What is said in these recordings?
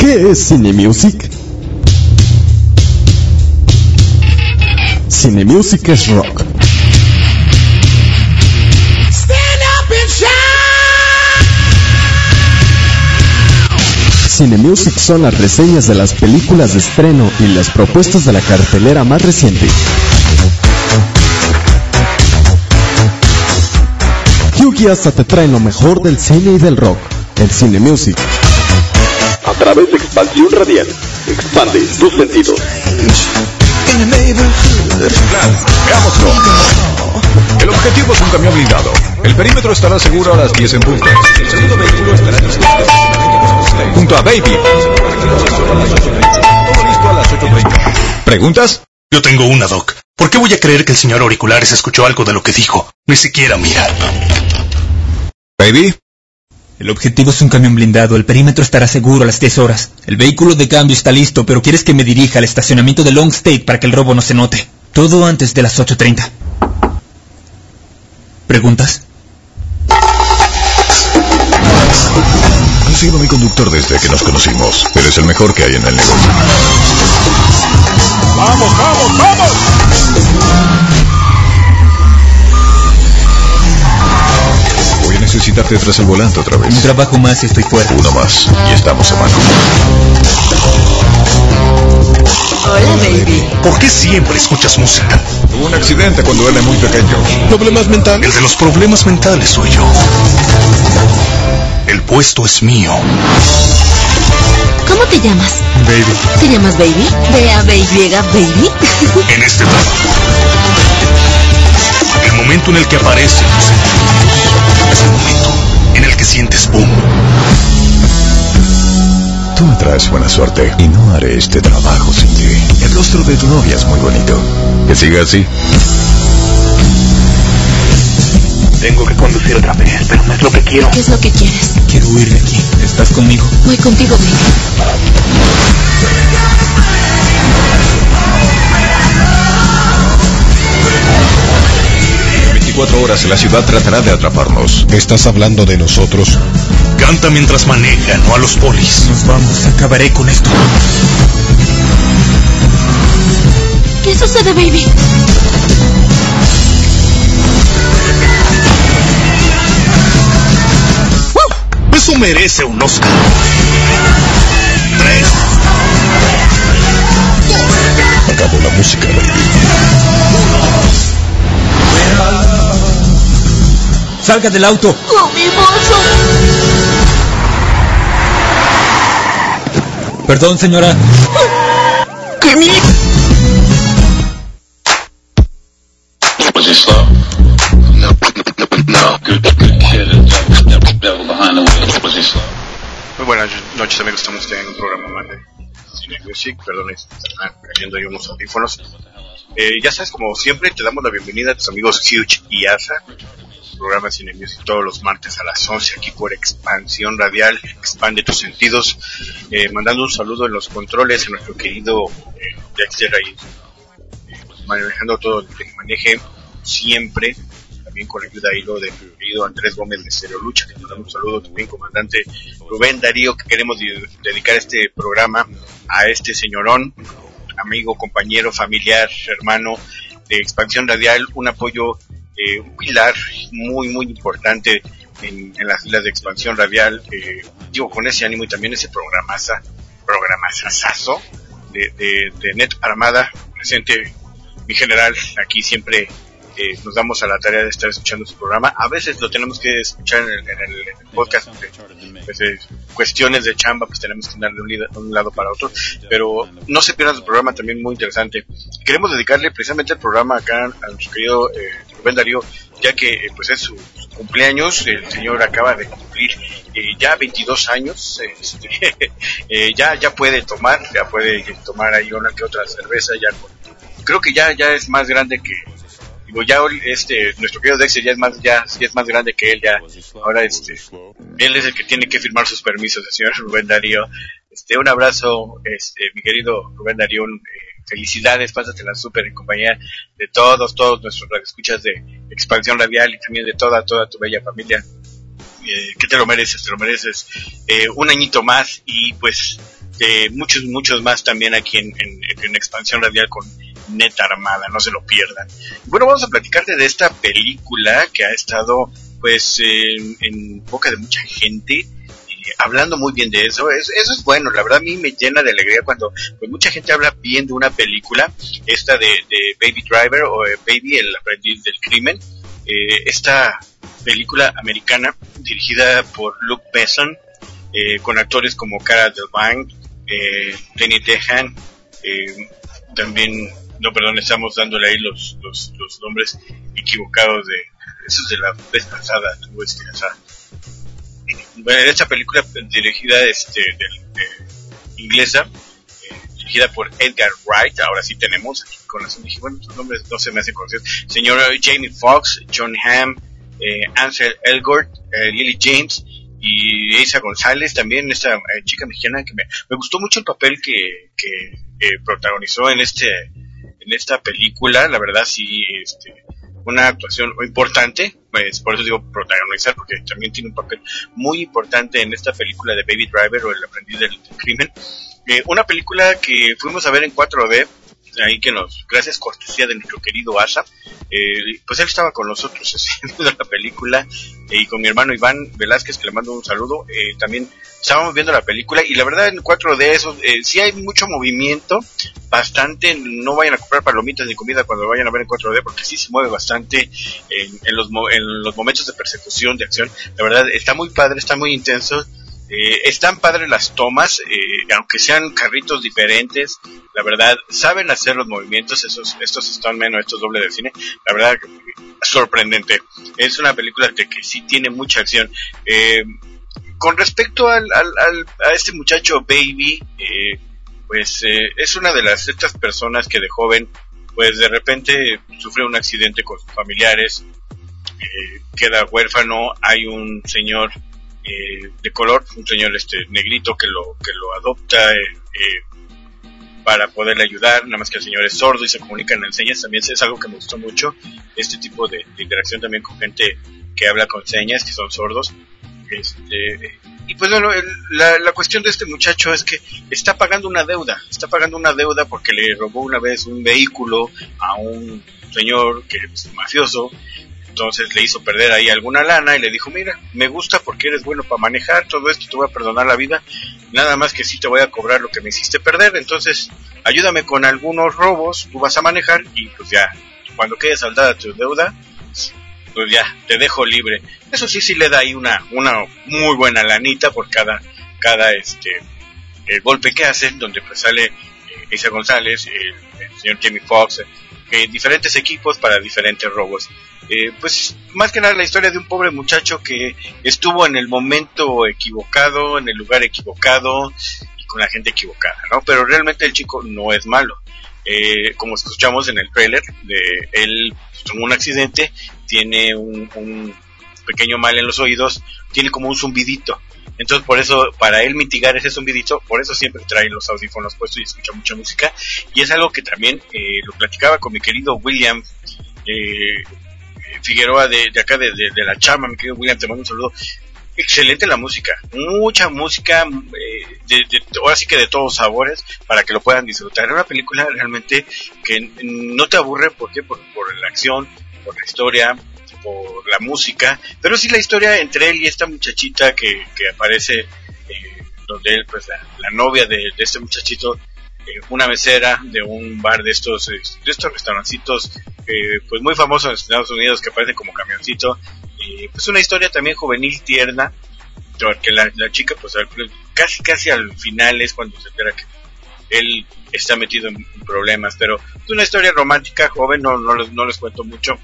¿Qué es Cine Music? Cine Music es rock. Cine Music son las reseñas de las películas de estreno y las propuestas de la cartelera más reciente. Yugi hasta te trae lo mejor del cine y del rock, el Cine Music. A través de expansión radial, expande tus sentidos. Veámoslo. El objetivo es un camión blindado. El perímetro estará seguro a las 10 en punto. El segundo vehículo estará listo Junto a Baby. Todo listo a las 8.30. ¿Preguntas? Yo tengo una, Doc. ¿Por qué voy a creer que el señor Auriculares escuchó algo de lo que dijo? Ni siquiera mira. Baby. El objetivo es un camión blindado. El perímetro estará seguro a las 10 horas. El vehículo de cambio está listo, pero quieres que me dirija al estacionamiento de Long State para que el robo no se note. Todo antes de las 8.30. ¿Preguntas? Has sido mi conductor desde que nos conocimos. Eres el mejor que hay en el negocio. ¡Vamos, vamos, vamos! Necesitarte tras el volante otra vez. Un trabajo más y estoy fuera. Uno más. Y estamos a mano. Hola, baby. ¿Por qué siempre escuchas música? Tuvo un accidente cuando era muy pequeño. ¿Problemas mentales? El de los problemas mentales soy yo. El puesto es mío. ¿Cómo te llamas? Baby. ¿Te llamas Baby? ¿De A, B, Y, Baby? En este trabajo. El momento en el que aparece es el momento en el que sientes boom. Tú me traes buena suerte y no haré este trabajo sin ti. El rostro de tu novia es muy bonito. Que siga así. Tengo que conducir otra vez, pero no es lo que quiero. ¿Qué es lo que quieres? Quiero huir de aquí. ¿Estás conmigo? Voy contigo, Baby. 24 horas la ciudad tratará de atraparnos. ¿Estás hablando de nosotros? Canta mientras maneja, no a los polis. Nos vamos. Acabaré con esto. ¿Qué sucede, Baby? Eso merece un Oscar. ¡Salga del auto! ¡Oh, mi bolso! Perdón, señora. ¿Qué mi... Slow? Muy buenas noches amigos, estamos en un programa más de Cine Music, perdón, están cayendo ahí unos audífonos. Eh, ya sabes, como siempre, te damos la bienvenida a tus amigos Huge y Asa, programa Cine Music todos los martes a las 11 aquí por Expansión Radial, expande tus sentidos, eh, mandando un saludo en los controles a nuestro querido eh, Dexter ahí, eh, manejando todo el que maneje siempre, también con la ayuda ahí lo de mi querido Andrés Gómez de Stereo Lucha, que mandamos un saludo también, comandante Rubén Darío, que queremos de- dedicar este programa a este señorón, amigo, compañero, familiar, hermano de Expansión Radial, un apoyo, eh, un pilar muy, muy importante en, las filas de Expansión Radial, eh, digo, con ese ánimo y también ese programaza, programazazazo de, de, de Net Armada, presente mi general, aquí siempre eh, nos damos a la tarea de estar escuchando su programa. A veces lo tenemos que escuchar en el, en el- en el podcast, porque, pues, eh, cuestiones de chamba, pues tenemos que andar de un, lado para otro, pero no se pierdan su programa también muy interesante. Queremos dedicarle precisamente el programa acá a nuestro querido eh, Rubén Darío, ya que eh, pues es su, su cumpleaños, el señor acaba de cumplir ya 22 años, este, ya ya puede tomar, ya puede tomar ahí una que otra cerveza, ya con- creo que ya ya es más grande que digo ya este nuestro querido Dexter ya es más ya, sí es más grande que él ya. Ahora este él es el que tiene que firmar sus permisos el señor Rubén Darío. Este un abrazo este mi querido Rubén Darío eh, felicidades pásatela súper en compañía de todos todos nuestros escuchas de expansión radial y también de toda toda tu bella familia. Eh, que te lo mereces, te lo mereces. Eh, un añito más y pues de muchos, muchos más también aquí en, en, en Expansión Radial con Neta Armada, no se lo pierdan. Bueno, vamos a platicarte de esta película que ha estado pues en, boca de mucha gente. eh, Hablando muy bien de eso, es- eso es bueno, la verdad a mí me llena de alegría cuando pues, mucha gente habla bien de una película, esta de, Baby Driver o eh, Baby, el aprendiz del crimen, eh, esta película americana dirigida por Luke Besson, eh, con actores como Cara Delevingne, eh, Danny Dehan, eh, también, no, perdón, estamos dándole ahí los, los, los nombres equivocados de, esos de la vez pasada, tuvo este, sea, bueno, esta película dirigida este, del- de- inglesa, eh, dirigida por Edgar Wright, ahora sí tenemos aquí con las dije, bueno, estos nombres no se me hacen conocidos, señor Jamie Foxx, John Hamm, eh, Ansel Elgort, eh, Lily James y Isa González, también esta eh, chica mexicana que me, me gustó mucho el papel que, que eh, protagonizó en este en esta película, la verdad sí, este, una actuación importante, pues por eso digo protagonizar, porque también tiene un papel muy importante en esta película de Baby Driver o El aprendiz del, crimen. Eh, una película que fuimos a ver en 4D, ahí que nos, gracias cortesía de nuestro querido Asa, eh, pues él estaba con nosotros haciendo la película eh, y con mi hermano Iván Velázquez, que le mando un saludo, eh, también estábamos viendo la película y la verdad en 4D eso, eh, sí hay mucho movimiento, bastante, no vayan a comprar palomitas ni comida cuando vayan a ver en 4D porque sí se mueve bastante en, en los, en los momentos de persecución, de acción, la verdad está muy padre, está muy intenso, eh, están padres las tomas, eh, aunque sean carritos diferentes, la verdad, saben hacer los movimientos, esos, estos están menos, estos doble de cine, la verdad, sorprendente. Es una película de que sí tiene mucha acción. Eh, con respecto al, al, al- a este muchacho Baby, eh, pues es una de las estas personas que de joven, pues de repente sufre un accidente con sus familiares, queda huérfano, hay un señor eh, de color, un señor este negrito que lo que lo adopta eh, eh, para poderle ayudar, nada más que el señor es sordo y se comunica en señas, también es algo que me gustó mucho, este tipo de, interacción también con gente que habla con señas, que son sordos. Este, y pues la, la cuestión de este muchacho es que está pagando una deuda, está pagando una deuda porque le robó una vez un vehículo a un señor que es mafioso, entonces le hizo perder ahí alguna lana y le dijo, mira, me gusta porque eres bueno para manejar, todo esto te voy a perdonar la vida, nada más que sí te voy a cobrar lo que me hiciste perder, entonces ayúdame con algunos robos, tú vas a manejar y pues ya, cuando quede saldada tu deuda, pues ya, te dejo libre. Eso sí, sí le da ahí una, una muy buena lanita por cada, cada este, el golpe que hace, donde pues sale eh, Isa González, el, el señor Jamie Foxx, eh, diferentes equipos para diferentes robos. Eh, pues más que nada la historia de un pobre muchacho que estuvo en el momento equivocado, en el lugar equivocado y con la gente equivocada, ¿no? Pero realmente el chico no es malo. Eh, como escuchamos en el trailer, de él tuvo un accidente, tiene un, un pequeño mal en los oídos, tiene como un zumbidito. Entonces, por eso, para él mitigar ese zumbidito, por eso siempre trae los audífonos puestos y escucha mucha música. Y es algo que también eh, lo platicaba con mi querido William eh, Figueroa de, de acá, de, de- la chama, mi querido William, te mando un saludo. Excelente la música, mucha música, eh, ahora sí que de todos sabores, para que lo puedan disfrutar. Es una película realmente que no te aburre, ¿por qué? Por, por la acción, por la historia, por la música, pero sí la historia entre él y esta muchachita que, que aparece, eh, donde él, pues la, la novia de este muchachito, eh, una mesera de un bar de estos, eh, de estos restaurancitos, eh, pues muy famosos en Estados Unidos que aparece como camioncito, y pues una historia también juvenil tierna, porque la, la chica pues al- casi casi al final es cuando se entera que él está metido en problemas, pero es una historia romántica, joven, no, no, les, no les cuento mucho,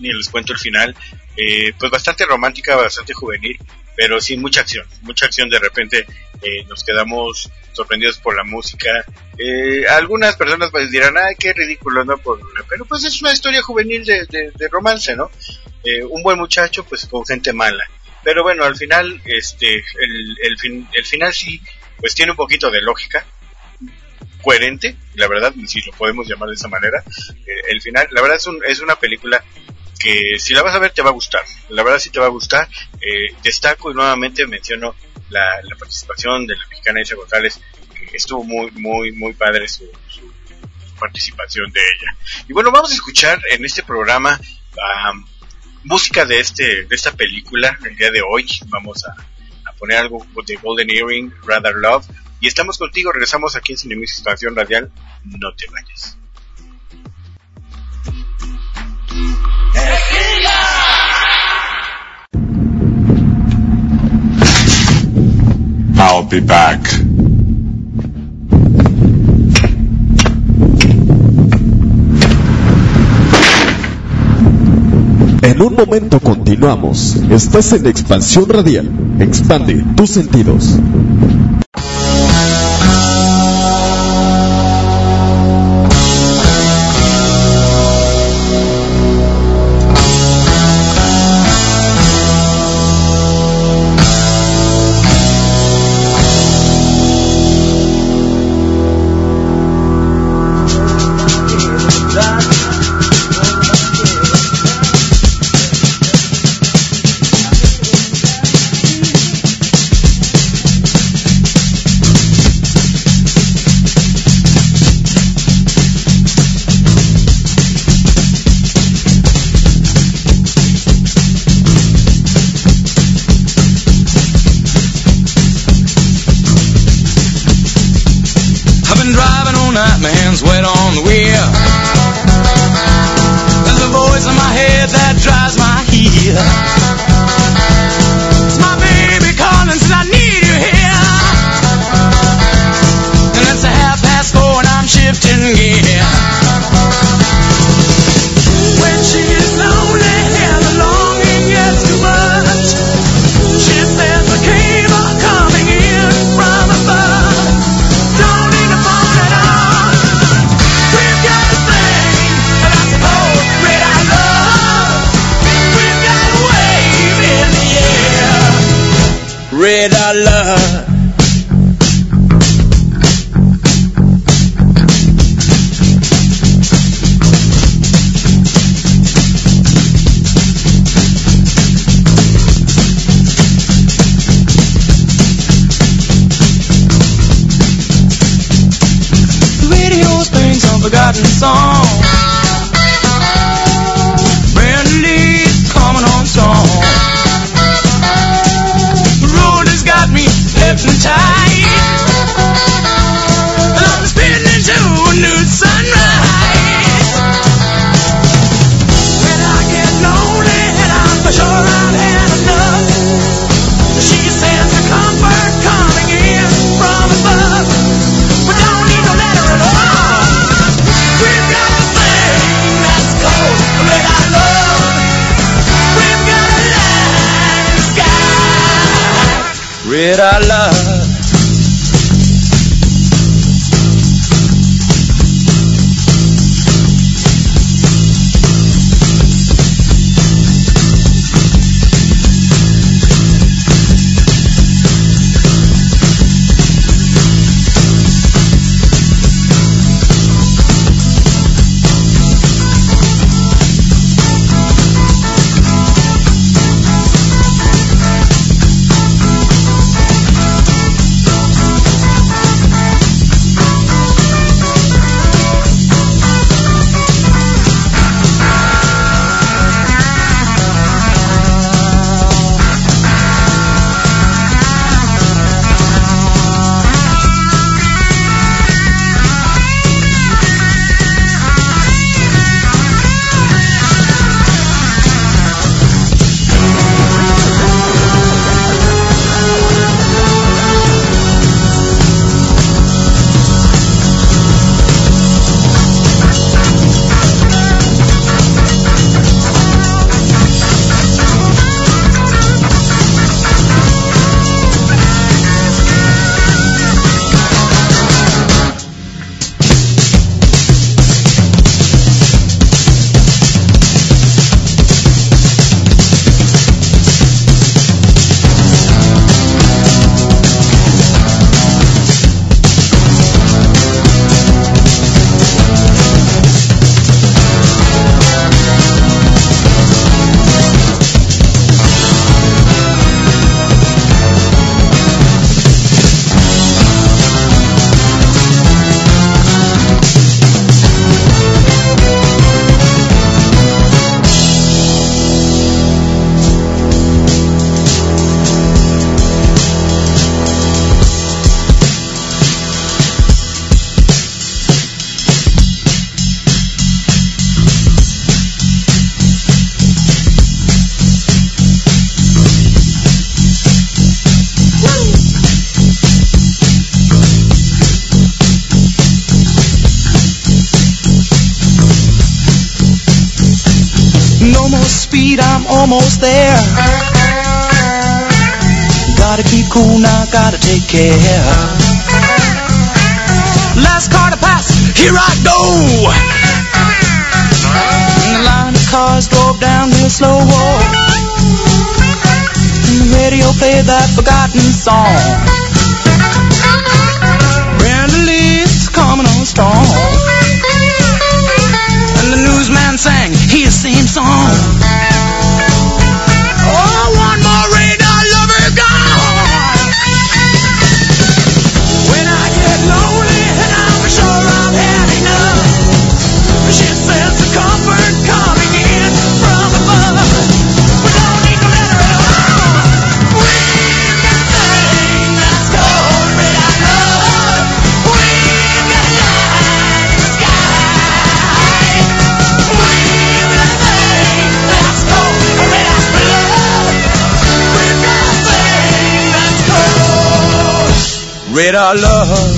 ni les cuento el final. Eh, pues bastante romántica, bastante juvenil, pero sí mucha acción, mucha acción. De repente eh, nos quedamos sorprendidos por la música. Eh, algunas personas pues dirán, ay, qué ridículo, ¿no? Por, pero pues es una historia juvenil de, de, romance, ¿no? Eh, un buen muchacho, pues con gente mala. Pero bueno, al final, este, el, el, fin, el final sí, pues tiene un poquito de lógica, coherente, la verdad, si lo podemos llamar de esa manera. Eh, el final, la verdad es, un, es una película que si la vas a ver te va a gustar, la verdad sí te va a gustar. Eh, destaco y nuevamente menciono la, participación de la mexicana Isa González, que estuvo muy, muy, muy padre su, participación de ella. Y bueno, vamos a escuchar en este programa música de este de esta película el día de hoy. Vamos a, a poner algo de Golden Earring, Rather Love. Y estamos contigo, regresamos aquí en Cinemis Estación Radial. No te vayas. I'll be back. En un momento continuamos. Estás en Expansión Radial. Expande tus sentidos. Sky. Red our love. Cool now, gotta take care. Last car to pass, here I go. And the line of cars drove down real slow. And the radio played that forgotten song. Brenda Lee's coming on strong. And the newsman sang his same song. Called red eye love.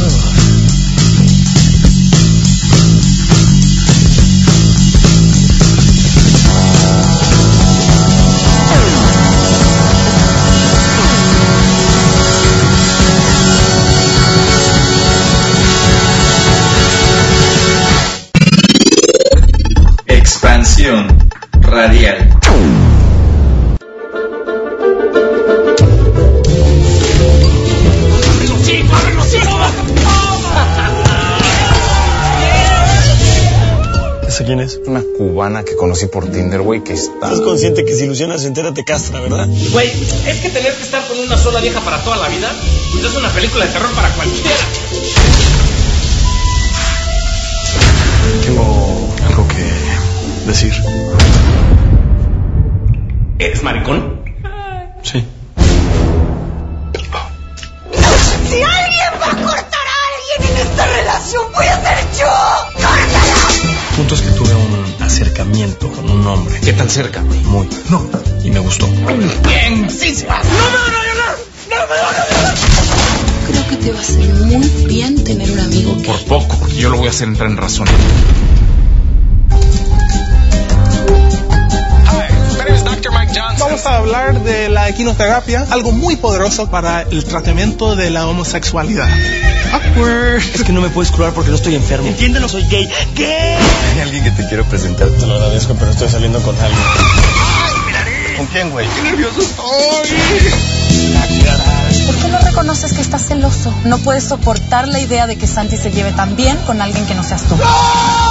Que conocí por Tinder, güey, que está... Estás consciente que si ilusionas entera te castra, ¿verdad? Güey, es que tener que estar con una sola vieja para toda la vida, pues es una película de terror para cualquiera. Tengo algo que decir. ¿Eres maricón? ¿Qué tan cerca, güey? Muy. No. Y me gustó. Bien, sí se va. ¡No me van a violar! ¡No me van a violar! Creo que te va a hacer muy bien tener un amigo que... Por poco, porque yo lo voy a hacer entrar en razón. Vamos a hablar de la equinoterapia, algo muy poderoso para el tratamiento de la homosexualidad. Awkward. Es que no me puedes curar porque no estoy enfermo. Entiéndelo, soy gay. ¿Qué? Hay alguien que te quiero presentar. Te lo agradezco, pero estoy saliendo con alguien. ¿Con quién, güey? ¡Qué nervioso estoy! ¿Por qué no reconoces que estás celoso? No puedes soportar la idea de que Santi se lleve tan bien con alguien que no seas tú. Ya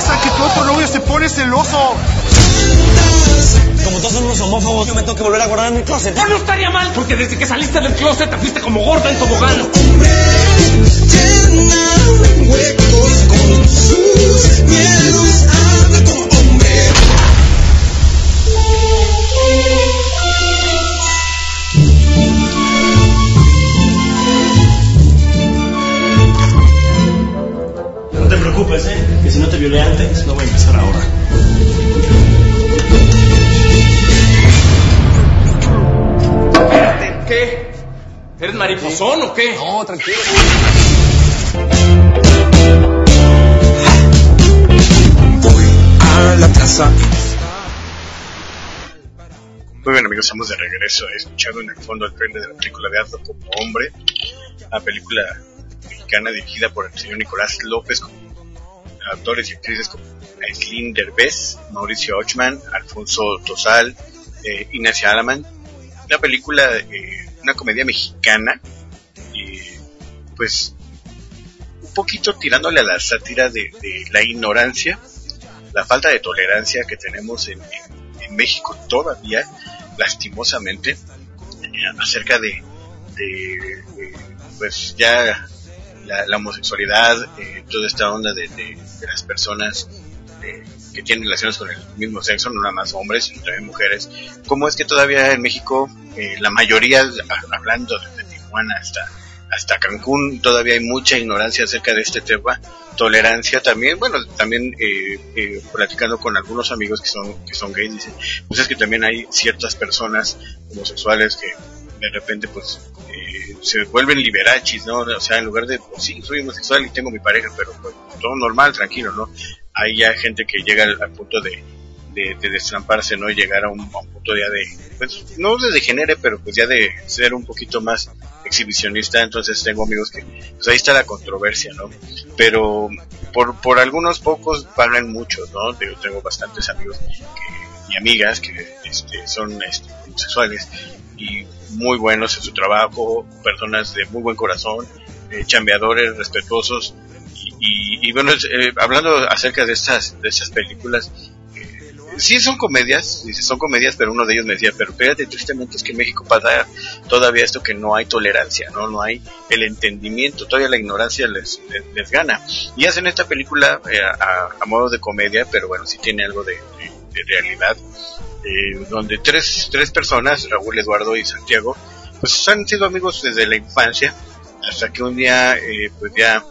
regresa, que tu otro novio se pone celoso. Como todos son unos homófobos, yo me tengo que volver a guardar en mi closet. Pues no estaría mal, porque desde que saliste del closet te fuiste como gorda en tobogán. No no voy a empezar ahora. Espérate, ¿qué? ¿Eres mariposón o qué? No, tranquilo. A la plaza. Muy bien amigos, estamos de regreso escuchando en el fondo el tren de la película de Hazlo como hombre, la película mexicana dirigida por el señor Nicolás López con actores y actrices como Aislinn Derbez, Mauricio Ochman, Alfonso Tosal, eh, Ignacia Alaman. Una película, eh, una comedia mexicana, eh, pues un poquito tirándole a la sátira de, de la ignorancia, la falta de tolerancia que tenemos en, en- en México todavía, lastimosamente, eh, acerca de, de, eh, pues ya la, homosexualidad, eh, toda esta onda de, las personas eh, que tienen relaciones con el mismo sexo, no nada más hombres, sino también mujeres. ¿Cómo es que todavía en México, eh, la mayoría, hablando desde Tijuana hasta, hasta Cancún, todavía hay mucha ignorancia acerca de este tema? Tolerancia también, bueno, también eh, eh, platicando con algunos amigos que son, que son gays, dicen, pues es que también hay ciertas personas homosexuales que de repente pues eh, se vuelven liberachis, ¿no? O sea, en lugar de, pues sí, soy homosexual y tengo mi pareja, pero pues, todo normal, tranquilo, ¿no? Hay ya gente que llega al, punto de, de, de destramparse, ¿no? Y llegar a un, a un punto ya de, pues, no de degenere, pero pues ya de ser un poquito más exhibicionista, entonces tengo amigos que, pues ahí está la controversia, ¿no? Pero por, por algunos pocos valen muchos, ¿no? Yo tengo bastantes amigos y amigas que este, son este, homosexuales y muy buenos en su trabajo, personas de muy buen corazón, eh, chambeadores, respetuosos, y, y, y bueno, eh, hablando acerca de estas, de estas películas, eh, sí son comedias, son comedias, pero uno de ellos me decía, pero fíjate, tristemente es que en México pasa todavía esto que no hay tolerancia, no, no hay el entendimiento, todavía la ignorancia les, les, les gana. Y hacen esta película eh, a, a modo de comedia, pero bueno, sí tiene algo de realidad, eh, donde tres, tres personas, Raúl, Eduardo y Santiago, pues han sido amigos desde la infancia, hasta que un día, eh, pues ya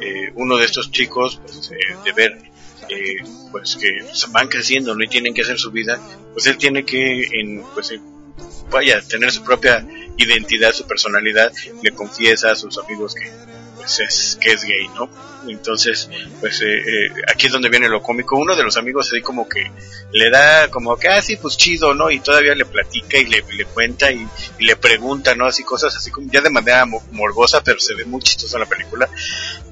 eh, uno de estos chicos, pues, eh, de ver eh, pues que van creciendo ¿no? y tienen que hacer su vida, pues él tiene que, en, pues, eh, vaya, tener su propia identidad, su personalidad, le confiesa a sus amigos que, pues es, que es gay, ¿no? Entonces, pues eh, eh, aquí es donde viene lo cómico. Uno de los amigos así como que le da como que, ah, sí, pues chido, ¿no? Y todavía le platica y le, le cuenta y, le pregunta, ¿no? Así cosas así como ya de manera mo- morbosa, pero se ve muy chistosa la película.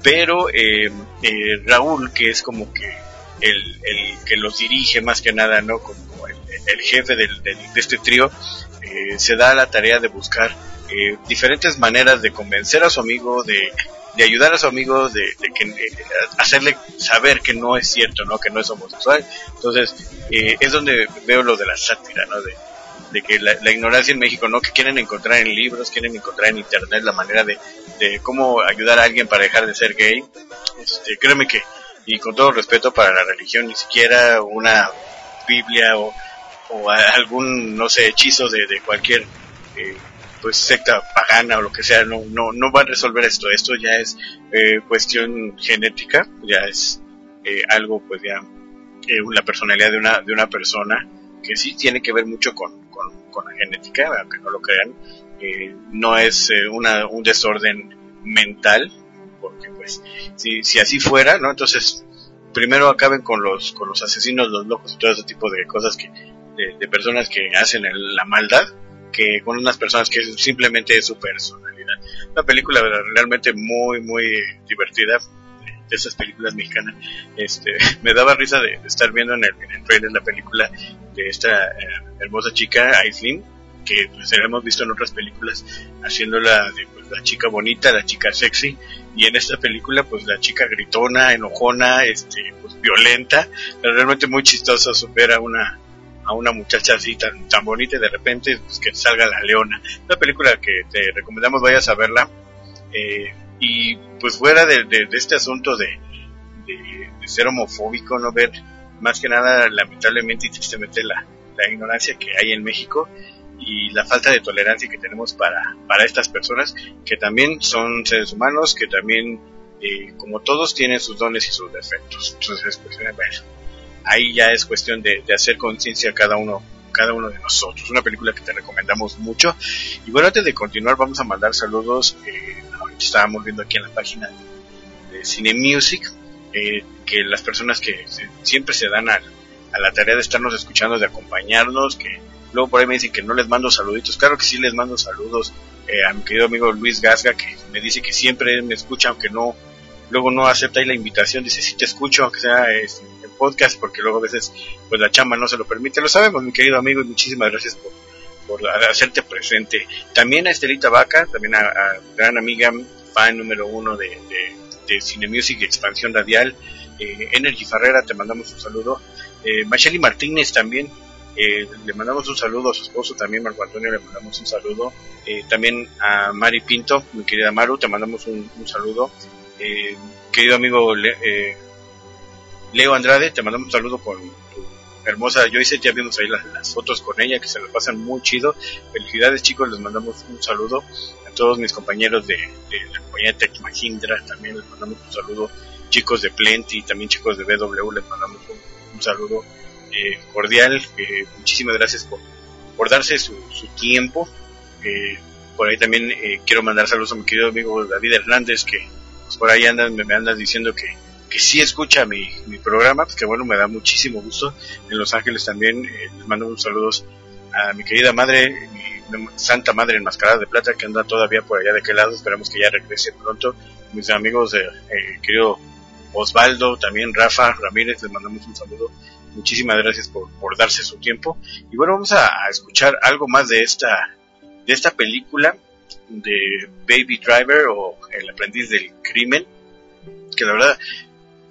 Pero eh, eh, Raúl, que es como que el, el que los dirige más que nada, ¿no? Como el, jefe del, del- de este trío, eh, se da la tarea de buscar diferentes maneras de convencer a su amigo, de, de ayudar a su amigo, de, de que, eh, hacerle saber que no es cierto, ¿no? Que no es homosexual. Entonces, eh, es donde veo lo de la sátira, ¿no? De, de que la, ignorancia en México, ¿no? Que quieren encontrar en libros, quieren encontrar en internet la manera de, de cómo ayudar a alguien para dejar de ser gay. Este, créeme que, y con todo respeto para la religión, ni siquiera una Biblia o, o algún, no sé, hechizo de, de cualquier eh, pues secta pagana o lo que sea, no, no, no va a resolver esto. Esto ya es eh, cuestión genética, ya es eh, algo, pues ya, eh, la personalidad de una, de una persona que sí tiene que ver mucho con, con, con la genética, aunque no lo crean, eh, no es eh, una, un desorden mental, porque pues si, si así fuera, ¿no? Entonces primero acaben con los, con los asesinos, los locos y todo ese tipo de cosas que, de, de personas que hacen el- la maldad, que con unas personas que simplemente es su personalidad. Una película realmente muy, muy divertida, de esas películas mexicanas. Este, me daba risa de, estar viendo en el, en el trailer la película de esta eh, hermosa chica, Aislinn, que pues hemos visto en otras películas haciéndola de pues, la chica bonita, la chica sexy, y en esta película pues la chica gritona, enojona, este, pues violenta, pero realmente muy chistoso ver a una a una muchacha así tan, tan bonita y de repente pues, que salga la leona. Una película que te recomendamos vayas a verla. Eh, y pues fuera de, de- este asunto de, de- ser homofóbico, no ver más que nada lamentablemente y tristemente la, la ignorancia que hay en México y la falta de tolerancia que tenemos para, para estas personas que también son seres humanos, que también eh, como todos tienen sus dones y sus defectos. Entonces, pues, bueno, ahí ya es cuestión de, de hacer conciencia cada uno cada uno de nosotros. Una película que te recomendamos mucho. Y bueno, antes de continuar, vamos a mandar saludos. Eh, estábamos viendo aquí en la página de Cine Music eh, que las personas que se- siempre se dan a, a la tarea de estarnos escuchando, de acompañarnos, que luego por ahí me dicen que no les mando saluditos. Claro que sí les mando saludos eh, a mi querido amigo Luis Gasga, que me dice que siempre me escucha, aunque no luego no acepta ahí la invitación, dice sí te escucho, aunque sea este, podcast, porque luego a veces pues la chamba no se lo permite. Lo sabemos, mi querido amigo, y muchísimas gracias por, por hacerte presente. También a Estelita Vaca, también a, gran amiga, fan número uno de, de, de Cine Music Expansión Radial. Eh, Energy Ferrera, te mandamos un saludo. Eh, Macheli Martínez también, eh, le mandamos un saludo a su esposo también, Marco Antonio, le mandamos un saludo. Eh, también a Mari Pinto, mi querida Maru, te mandamos un, un saludo. Eh, querido amigo Le- eh, Leo Andrade, te mandamos un saludo con tu hermosa Joyce, ya vimos ahí las, las fotos con ella, que se las pasan muy chido. Felicidades chicos, les mandamos un saludo a todos mis compañeros de, la compañía Tech Mahindra, también les mandamos un saludo. Chicos de Plenty, también chicos de BW, les mandamos un, saludo eh, cordial. eh, muchísimas gracias por, darse su, tiempo. Eh, por ahí también eh, quiero mandar saludos a mi querido amigo David Hernández, que pues, por ahí andan, me, me diciendo que, que sí escucha mi, mi programa, pues que bueno, me da muchísimo gusto. En Los Ángeles también eh, les mando un saludos a mi querida madre, mi santa madre enmascarada de plata que anda todavía por allá de aquel lado, esperamos que ya regrese pronto. Mis amigos, de, eh, querido Osvaldo, también Rafa Ramírez, les mandamos un saludo. Muchísimas gracias por, por darse su tiempo. Y bueno, vamos a, a escuchar algo más de esta, de esta película de Baby Driver o El aprendiz del crimen, que la verdad,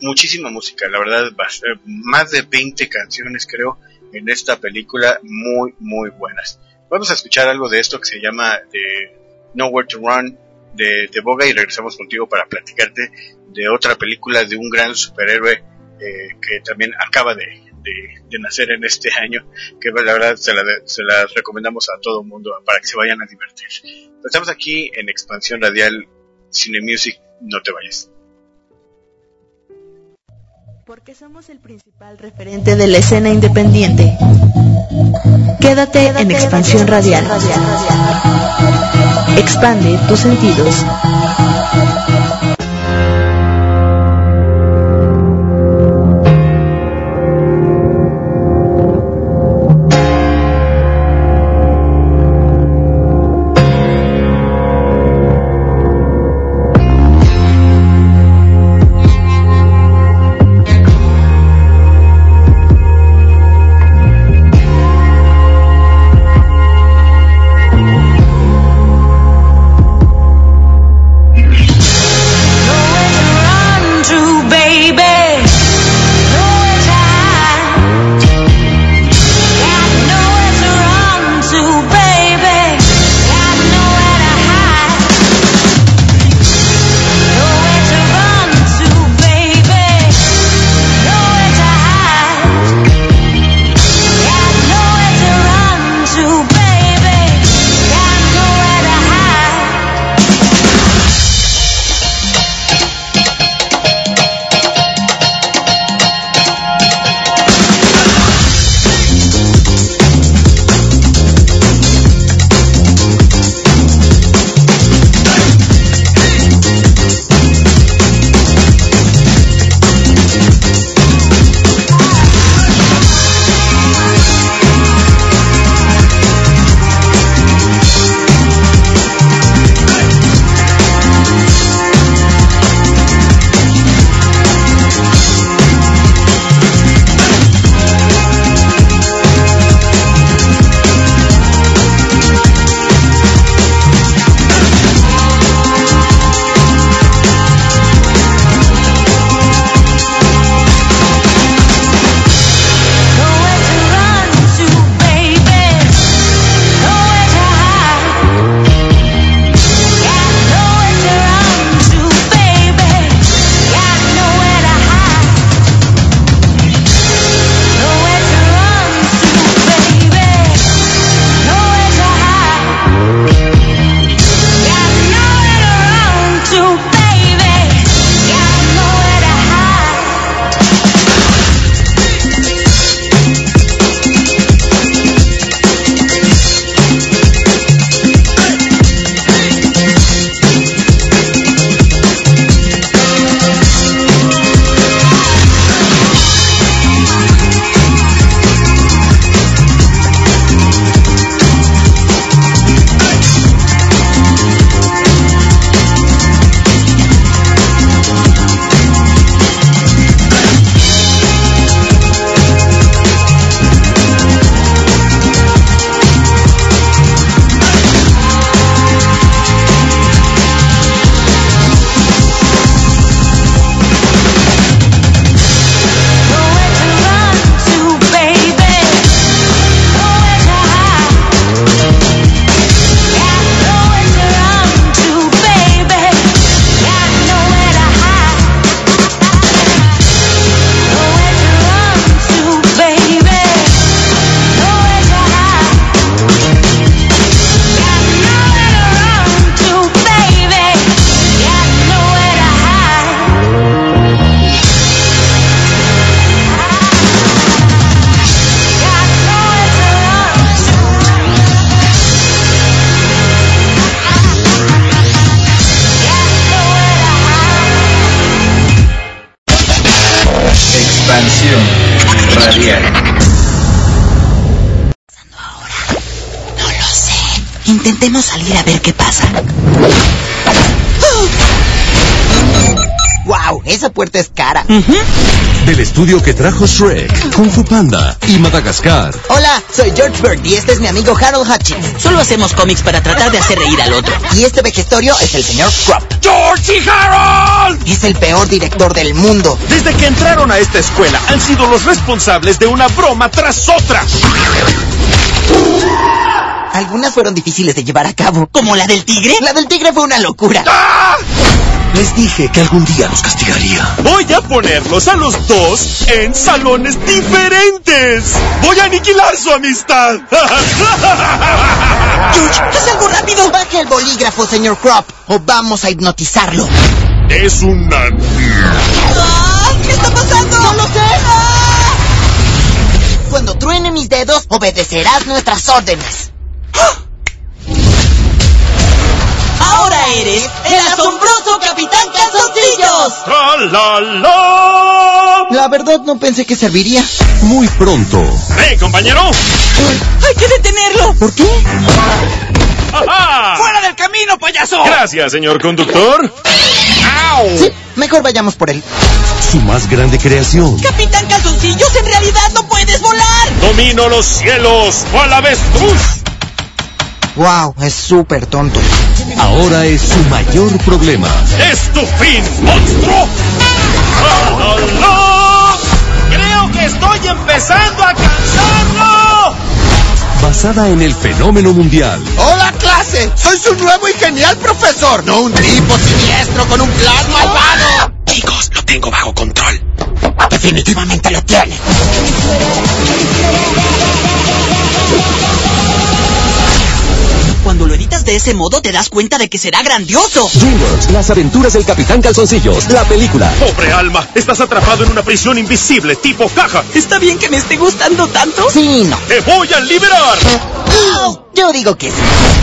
muchísima música, la verdad, eh, más de 20 canciones creo en esta película, muy, muy buenas. Vamos a escuchar algo de esto que se llama de Nowhere to Run de, de Boga y regresamos contigo para platicarte de otra película de un gran superhéroe eh, que también acaba de, de- de nacer en este año, que la verdad se la, se la recomendamos a todo el mundo para que se vayan a divertir. Estamos aquí en Expansión Radial Cine Music, no te vayas. Porque somos el principal referente de la escena independiente. Quédate en Expansión Radial. Expande tus sentidos. Intentemos salir a ver qué pasa. ¡Wow! Esa puerta es cara. Del estudio que trajo Shrek, Kung Fu Panda y Madagascar. Hola, soy George Bird y este es mi amigo Harold Hutchins. Solo hacemos cómics para tratar de hacer reír al otro. Y este vejestorio es el señor Crop. ¡George y Harold! Es el peor director del mundo. Desde que entraron a esta escuela han sido los responsables de una broma tras otra. Algunas fueron difíciles de llevar a cabo. ¿Como la del tigre? La del tigre fue una locura. Les dije que algún día los castigaría. Voy a ponerlos a los dos en salones diferentes. Voy a aniquilar su amistad. George, haz algo rápido. Baje el bolígrafo, señor Crop, o vamos a hipnotizarlo. Es una... ¡Ah! ¿Qué está pasando? ¡No lo sé! Cuando truene mis dedos, obedecerás nuestras órdenes. Ahora eres el asombroso Capitán Calzoncillos. la, la! La verdad no pensé que serviría. Muy pronto. ¡Hey, compañero! ¡Hay que detenerlo! ¿Por qué? ¡Ajá! ¡Fuera del camino, payaso! Gracias, señor conductor. ¡Au! Sí, mejor vayamos por él. Su más grande creación. Capitán Calzoncillos, en realidad no puedes volar. Domino los cielos, o a la vez Wow, es súper tonto. Ahora es su mayor problema. ¡Es tu fin, monstruo! Creo que estoy empezando a cansarlo. Basada en el fenómeno mundial. ¡Hola, clase! Soy su nuevo y genial profesor, no un tipo siniestro con un plan malvado. Chicos, lo tengo bajo control. Definitivamente lo tiene. Cuando lo editas de ese modo te das cuenta de que será grandioso. DreamWorks, las aventuras del Capitán Calzoncillos, la película. Pobre alma, estás atrapado en una prisión invisible, tipo caja. ¿Está bien que me esté gustando tanto? Sí, no. ¡Te voy a liberar! Yo digo que sí.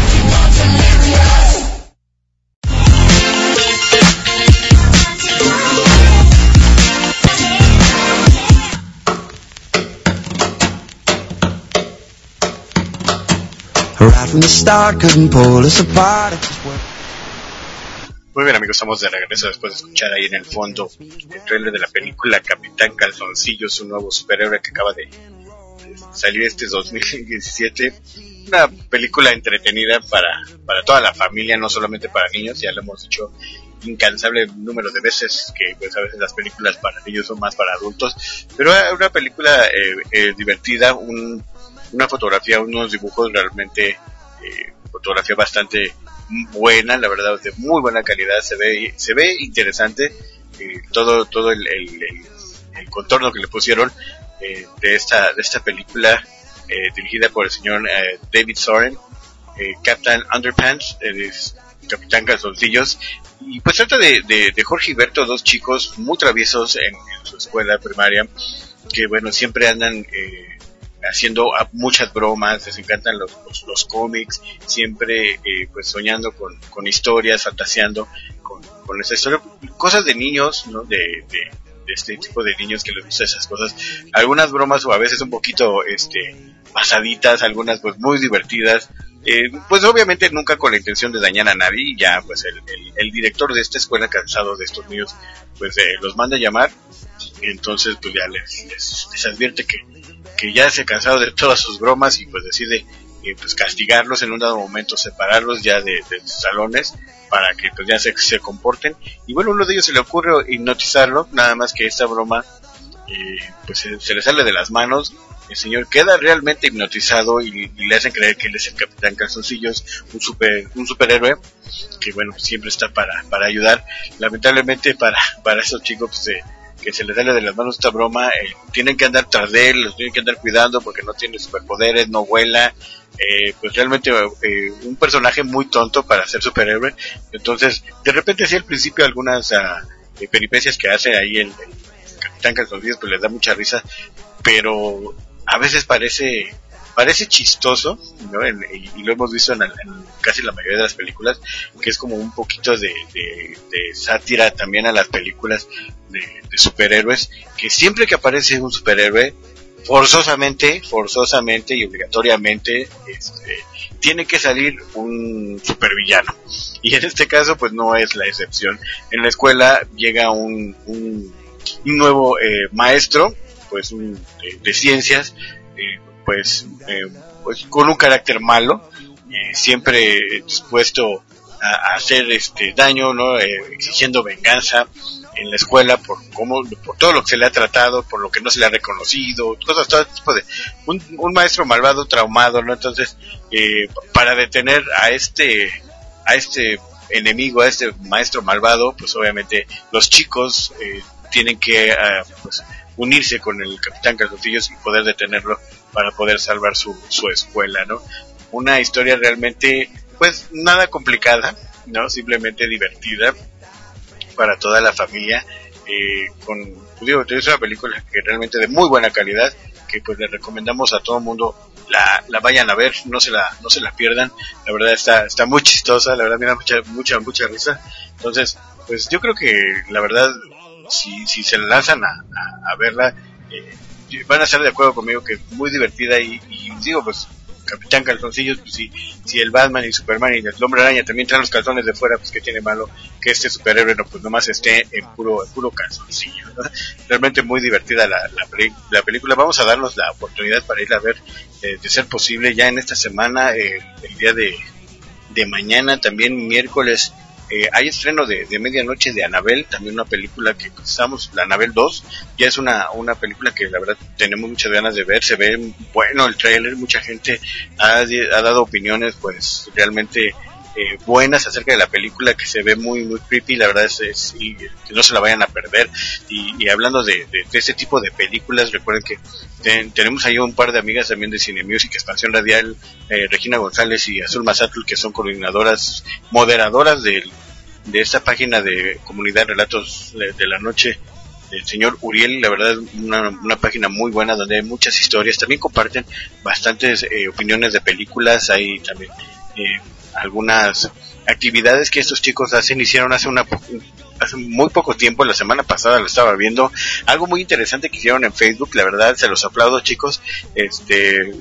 Right from the start, couldn't pull us apart. Muy bien amigos, estamos de regreso después de escuchar ahí en el fondo el trailer de la película Capitán Calzoncillos, un nuevo superhéroe que acaba de salir este 2017. Una película entretenida para, para toda la familia, no solamente para niños, ya lo hemos dicho incansable número de veces que pues a veces las películas para niños son más para adultos, pero una película eh, eh, divertida, un, una fotografía, unos dibujos realmente, eh, fotografía bastante buena, la verdad, de muy buena calidad, se ve, se ve interesante, eh, todo, todo el, el, el- contorno que le pusieron eh, de esta, de esta película eh, dirigida por el señor eh, David Soren, eh, Captain Underpants, Capitán Calzoncillos, y pues trata de, de, de Jorge y Berto, dos chicos muy traviesos en, en su escuela primaria, que bueno, siempre andan eh, haciendo ah, muchas bromas, les encantan los, los, cómics, siempre eh, pues soñando con, con historias, fantaseando con, con historia, cosas de niños, ¿no? De, de, este tipo de niños que les gusta esas cosas. Algunas bromas o a veces un poquito este pasaditas, algunas pues muy divertidas. Eh, pues obviamente nunca con la intención de dañar a nadie ya pues el, el, el director de esta escuela cansado de estos niños pues eh, los manda a llamar y entonces pues ya les, les, les advierte que, que ya se ha cansado de todas sus bromas y pues decide eh, pues castigarlos en un dado momento separarlos ya de, sus salones para que pues ya se, se comporten y bueno uno de ellos se le ocurre hipnotizarlo nada más que esta broma eh, pues se, se le sale de las manos el señor queda realmente hipnotizado y, le hacen creer que él es el Capitán Calzoncillos, un super, un superhéroe que bueno siempre está para, para ayudar. Lamentablemente para, para esos chicos pues, que se les sale de las manos esta broma, eh, tienen que andar tras él, los tienen que andar cuidando porque no tiene superpoderes, no vuela, eh, pues realmente eh, un personaje muy tonto para ser superhéroe. Entonces, de repente sí al principio algunas ah, eh, peripecias que hace ahí el, el Capitán Calzoncillos pues les da mucha risa, pero a veces parece parece chistoso, ¿no? Y, lo hemos visto en, en casi la mayoría de las películas, que es como un poquito de, sátira también a las películas de, superhéroes, que siempre que aparece un superhéroe, forzosamente, forzosamente y obligatoriamente este, tiene que salir un supervillano. Y en este caso, pues no es la excepción. En la escuela llega un, un, un nuevo eh, maestro, pues un, de, de ciencias, eh, pues, eh, pues con un carácter malo, siempre dispuesto a, hacer este daño, ¿no? Eh, exigiendo venganza en la escuela por cómo, por todo lo que se le ha tratado, por lo que no se le ha reconocido, cosas, todo tipo de, un, maestro malvado, traumado, ¿no? Entonces, eh, para detener a este, a este enemigo, a este maestro malvado, pues obviamente los chicos eh, tienen que ah, pues, unirse con el capitán Calzoncillos y poder detenerlo para poder salvar su, su escuela, ¿no? Una historia realmente, pues nada complicada, ¿no? Simplemente divertida para toda la familia, eh, con, digo, es una película que realmente de muy buena calidad, que pues le recomendamos a todo el mundo la, la vayan a ver, no se la, no se la pierdan, la verdad está, está muy chistosa, la verdad me da mucha, mucha, mucha risa, entonces, pues yo creo que la verdad, si, si se lanzan a, a, verla, eh, van a estar de acuerdo conmigo que es muy divertida y, y digo, pues Capitán Calzoncillos, pues si, si el Batman y Superman y el Hombre Araña también traen los calzones de fuera, pues que tiene malo que este superhéroe no, pues nomás esté en puro, en puro calzoncillo. Realmente muy divertida la, la película. Vamos a darnos la oportunidad para ir a ver, eh, de ser posible, ya en esta semana, eh, el día de, de mañana, también miércoles, eh, hay estreno de, de medianoche de Anabel, también una película que estamos, la Anabel 2, ya es una, una película que la verdad tenemos muchas ganas de ver, se ve bueno el tráiler, mucha gente ha, ha dado opiniones pues realmente eh, buenas acerca de la película que se ve muy muy creepy, la verdad es, es- y que no se la vayan a perder. Y, hablando de, de, este tipo de películas, recuerden que ten- tenemos ahí un par de amigas también de Cine Music, Expansión Radial, eh, Regina González y Azul Mazatl, que son coordinadoras, moderadoras del- de esta página de Comunidad Relatos de, la Noche del señor Uriel, la verdad una, una página muy buena donde hay muchas historias, también comparten bastantes eh, opiniones de películas, hay también eh, algunas actividades que estos chicos hacen, hicieron hace una hace muy poco tiempo, la semana pasada lo estaba viendo, algo muy interesante que hicieron en Facebook, la verdad se los aplaudo chicos, este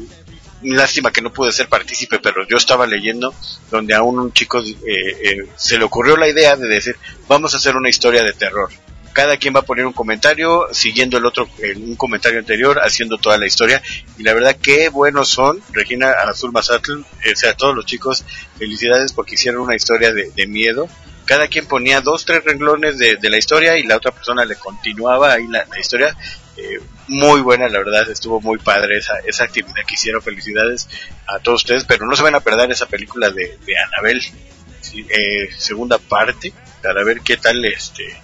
lástima que no pude ser partícipe, pero yo estaba leyendo donde a un chico eh, eh, se le ocurrió la idea de decir, vamos a hacer una historia de terror. Cada quien va a poner un comentario, siguiendo el otro, el- un comentario anterior, haciendo toda la historia. Y la verdad, qué buenos son. Regina Azul Mazatl, eh, o sea, todos los chicos, felicidades porque hicieron una historia de, de miedo. Cada quien ponía dos, tres renglones de, de la historia y la otra persona le continuaba ahí la, historia. Eh, muy buena, la verdad, estuvo muy padre esa, esa actividad que hicieron. Felicidades a todos ustedes, pero no se van a perder esa película de, de Anabel, eh, segunda parte, para ver qué tal este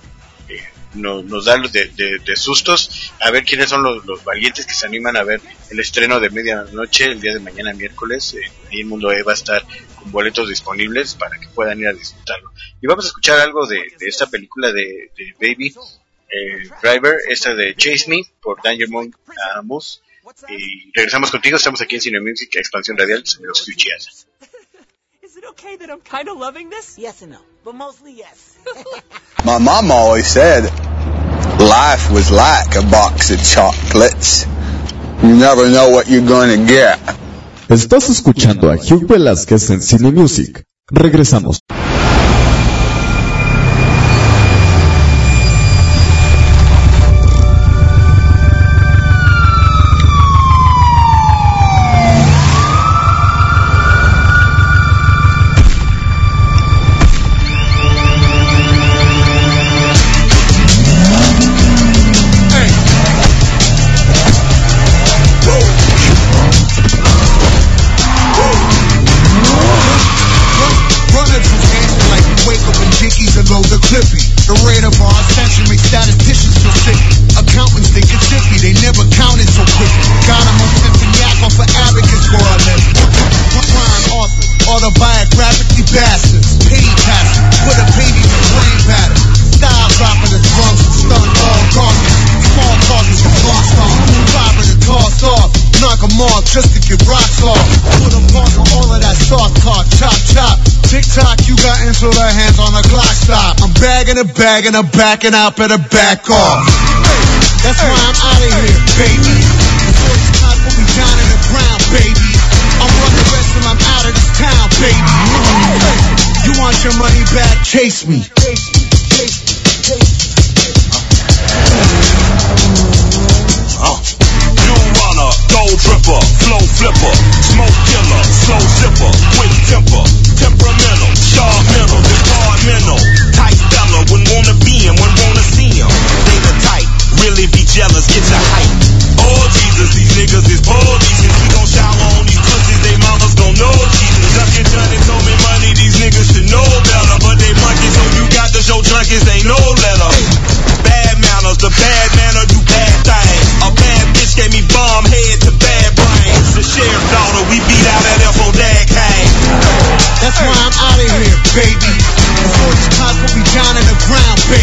nos, nos da de, sustos, a ver quiénes son los, valientes que se animan a ver el estreno de medianoche, el día de mañana miércoles, eh, ahí en Mundo E va a estar con boletos disponibles para que puedan ir a disfrutarlo. Y vamos a escuchar algo de, esta película de, Baby eh, Driver, esta de Chase Me por Danger Moon uh, Moose. Y regresamos contigo, estamos aquí en Cine Music, Expansión Radial, los Fuchias. Is it okay that I'm kind of loving this? Yes and no, but mostly yes. My mom always said life was like a box of chocolates. You never know what you're gonna get. Estás escuchando a Hugh Velázquez en Cine Music. Regresamos. Bagging a bag and I'm backing out, better back off. Hey, that's why I'm out of here, baby. These cops put me down in the ground, baby. I'm running rest till I'm out of this town, baby. You want your money back? Chase me. Uh, you runner, gold dripper, flow flipper, smoke killer, slow zipper, quick temper, temperamental, sharp mental, departmental, when wanna be him, when wanna see him. They the type, really be jealous, get your hype. Oh Jesus, these niggas is poor Jesus. We gon' shower on these pussies, they mamas gon' know Jesus. Dunkin' Johnny told me money, these niggas should know better, but they monkey, so you got to show junkies ain't no letter. Bad manners, the bad manner do bad things. A bad bitch gave me bomb head to bad brains. The sheriff's daughter, we beat out at FO Dag Hang. That's why I'm out of here, baby. Before cops put me down in the ground, baby.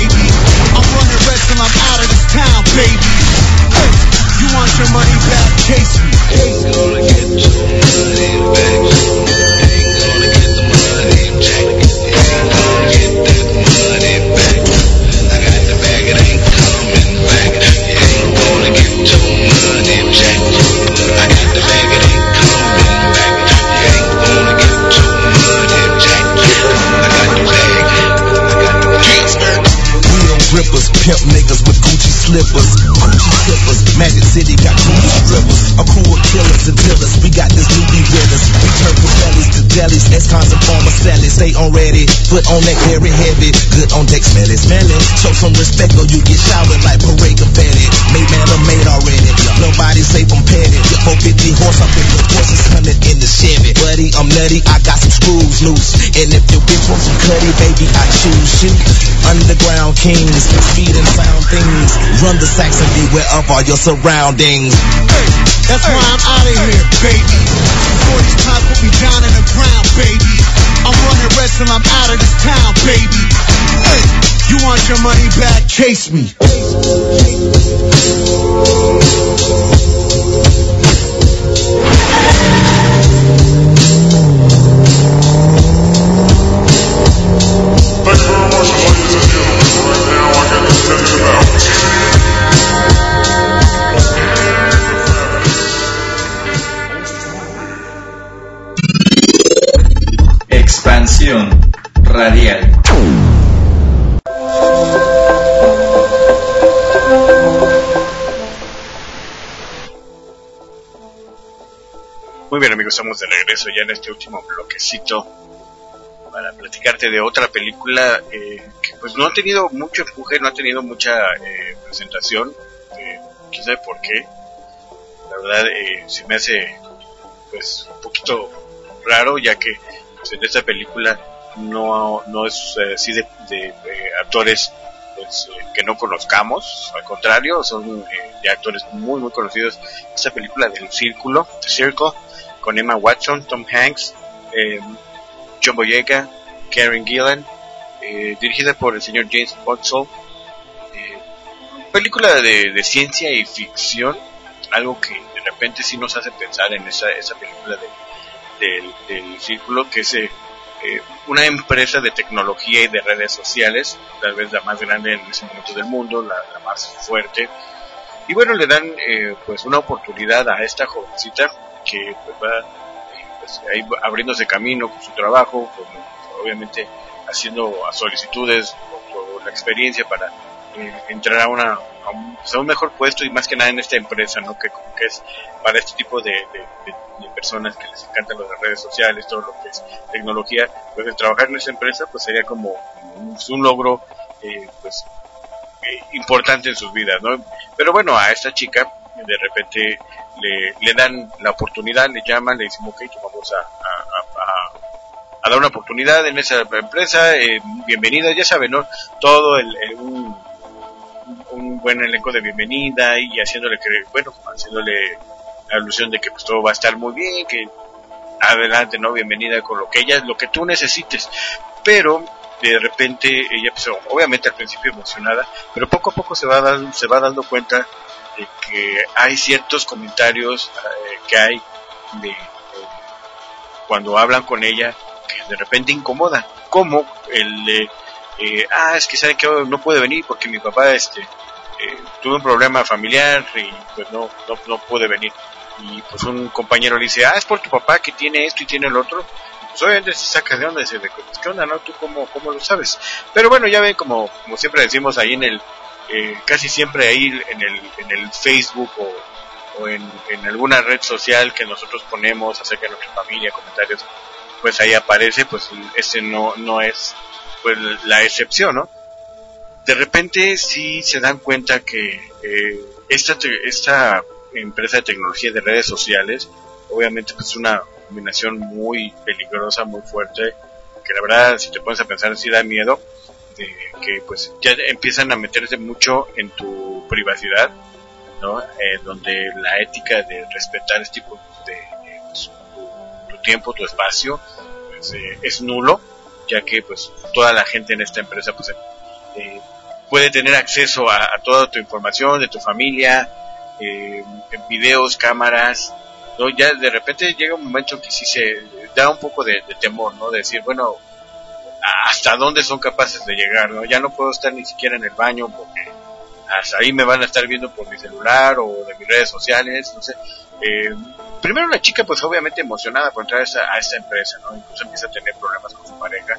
Stay on ready, Foot on that carry heavy. Good on deck, smelly, smelly. Show some respect or you get showered like parade confetti. Made man or made already. Nobody safe, I'm petty. 450 horse up in the horses, hundred in the Chevy. I'm nutty, I got some screws loose. And if your bitch wants some cutty, baby, I choose you. Underground kings, speed and found things. Run the Saxon, beware of all your surroundings. Hey, That's why I'm out of here, baby. Before these cops put me down in the ground, baby. I'm running rest till I'm out of this town, baby. Hey, You want your money back? Chase me. Expansión radial. Muy bien amigos, estamos de regreso ya en este último bloquecito para platicarte de otra película eh, que pues no ha tenido mucho empuje, no ha tenido mucha eh, presentación, eh, quién sabe por qué. La verdad eh, se me hace pues un poquito raro ya que pues, en esta película no, no es eh, así de, de, actores pues, eh, que no conozcamos, al contrario, son eh, ya actores muy muy conocidos. Esta película del Círculo, The Circle, con Emma Watson, Tom Hanks, eh, John Boyega, Karen Gillan, eh, dirigida por el señor James Botzel. Eh, película de, de ciencia y ficción, algo que de repente sí nos hace pensar en esa, esa película de, del, del Círculo, que es eh, eh, una empresa de tecnología y de redes sociales, tal vez la más grande en ese momento del mundo, la, la más fuerte. Y bueno, le dan eh, pues una oportunidad a esta jovencita que pues va ahí va abriéndose camino con su trabajo, con, obviamente haciendo solicitudes por la experiencia para eh, entrar a una pues, un mejor puesto y más que nada en esta empresa, ¿no? Que que es para este tipo de, personas que les encantan las redes sociales, todo lo que es tecnología, pues el trabajar en esa empresa pues sería como un, un logro eh, pues eh, importante en sus vidas, ¿no? Pero bueno, a esta chica de repente le, le dan la oportunidad, le llaman, le dicen, ok, vamos a, a, dar una oportunidad en esa empresa, eh, bienvenida, ya saben, ¿no? Todo el, un, un buen elenco de bienvenida y haciéndole que, bueno, haciéndole la alusión de que pues todo va a estar muy bien, que adelante, ¿no? Bienvenida con lo que ella, lo que tú necesites. Pero de repente ella pues, obviamente al principio emocionada, pero poco a poco se va dando, se va dando cuenta de que hay ciertos comentarios eh, que hay de, cuando hablan con ella que de repente incomodan, como el de eh, ah es que saben que no puede venir porque mi papá este eh, tuve un problema familiar y pues no, no, no pude venir. Y pues un compañero le dice, ah, es por tu papá que tiene esto y tiene el otro. Pues obviamente se saca de onda y pues, ¿qué onda, no? ¿Tú cómo, cómo lo sabes? Pero bueno, ya ven, como, como siempre decimos ahí en el, eh, casi siempre ahí en el, en el Facebook o, o en, en alguna red social que nosotros ponemos acerca de nuestra familia, comentarios, pues ahí aparece, pues ese no, no es pues la excepción, ¿no? De repente sí se dan cuenta que eh, esta, esta empresa de tecnología de redes sociales, obviamente pues es una combinación muy peligrosa, muy fuerte, que la verdad si te pones a pensar sí da miedo, que pues ya empiezan a meterse mucho en tu privacidad, ¿no? Eh, donde la ética de respetar este tipo de pues, tu, tiempo, tu espacio, pues, eh, es nulo, ya que pues toda la gente en esta empresa pues eh, puede tener acceso a, toda tu información de tu familia, videos, cámaras, ¿no? Ya de repente llega un momento que sí se da un poco de, de temor, ¿no? De decir, bueno, hasta dónde son capaces de llegar, ¿no? Ya no puedo estar ni siquiera en el baño porque hasta ahí me van a estar viendo por mi celular o de mis redes sociales, no sé. Eh, primero la chica pues obviamente emocionada por entrar a esta, a esta empresa, ¿no? Incluso empieza a tener problemas con su pareja,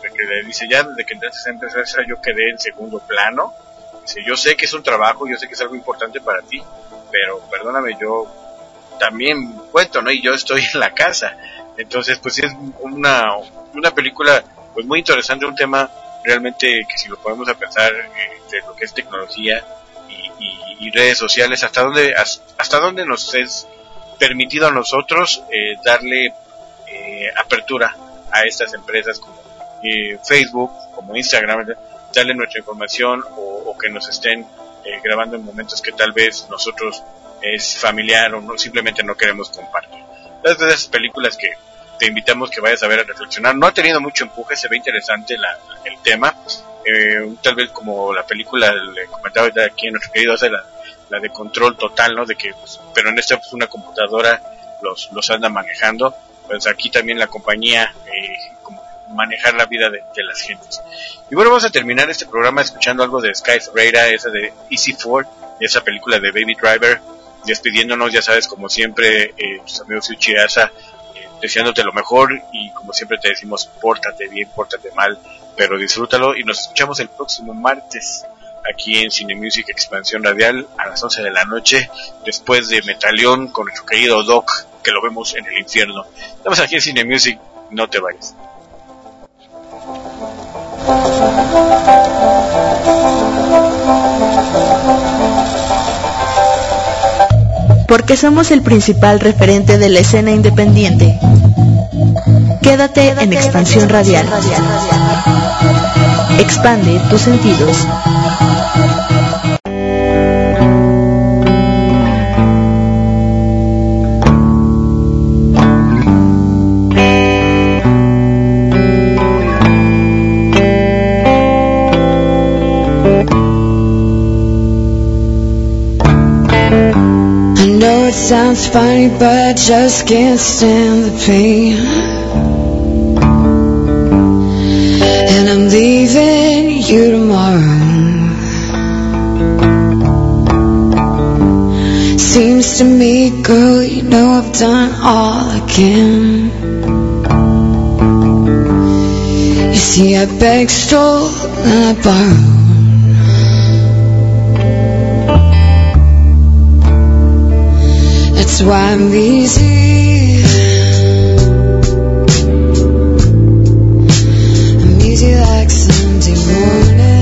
porque le dice ya desde que entraste a esta empresa yo quedé en segundo plano. Dice, yo sé que es un trabajo, yo sé que es algo importante para ti, pero perdóname, yo también cuento, ¿no? Y yo estoy en la casa. Entonces, pues es una, una película pues muy interesante, un tema realmente que si lo podemos pensar eh, de lo que es tecnología y, redes sociales, hasta dónde, has- hasta dónde nos es permitido a nosotros eh, darle eh, apertura a estas empresas como eh, Facebook, como Instagram, darle nuestra información o, que nos estén grabando en momentos que tal vez nosotros es familiar o no, simplemente no queremos compartir. Es de películas que te invitamos que vayas a ver a reflexionar. No ha tenido mucho empuje, se ve interesante la- el tema. Eh, tal vez como la película, le comentaba aquí en nuestro querido, hace la, de control total, ¿no? De que, pues, pero en esta pues una computadora los, los anda manejando. Pues aquí también la compañía, eh, como manejar la vida de, las gentes. Y bueno, vamos a terminar este programa escuchando algo de Sky Radar, esa de Easy Ford, esa película de Baby Driver, despidiéndonos, ya sabes, como siempre, eh, tus amigos Uchiasa, eh, deseándote lo mejor y como siempre te decimos, pórtate bien, pórtate mal, pero disfrútalo y nos escuchamos el próximo martes aquí en Cine Music Expansión Radial a las 11 de la noche, después de Metalión con nuestro querido Doc, que lo vemos en el infierno. Estamos aquí en Cine Music, no te vayas. Porque somos el principal referente de la escena independiente. Quédate en Expansión Radial. Expande tus sentidos. Sounds funny, but I just can't stand the pain. And I'm leaving you tomorrow. Seems to me, girl, you know I've done all I can. You see, I begged, stole, and I borrowed. That's why I'm easy. I'm easy like Sunday morning.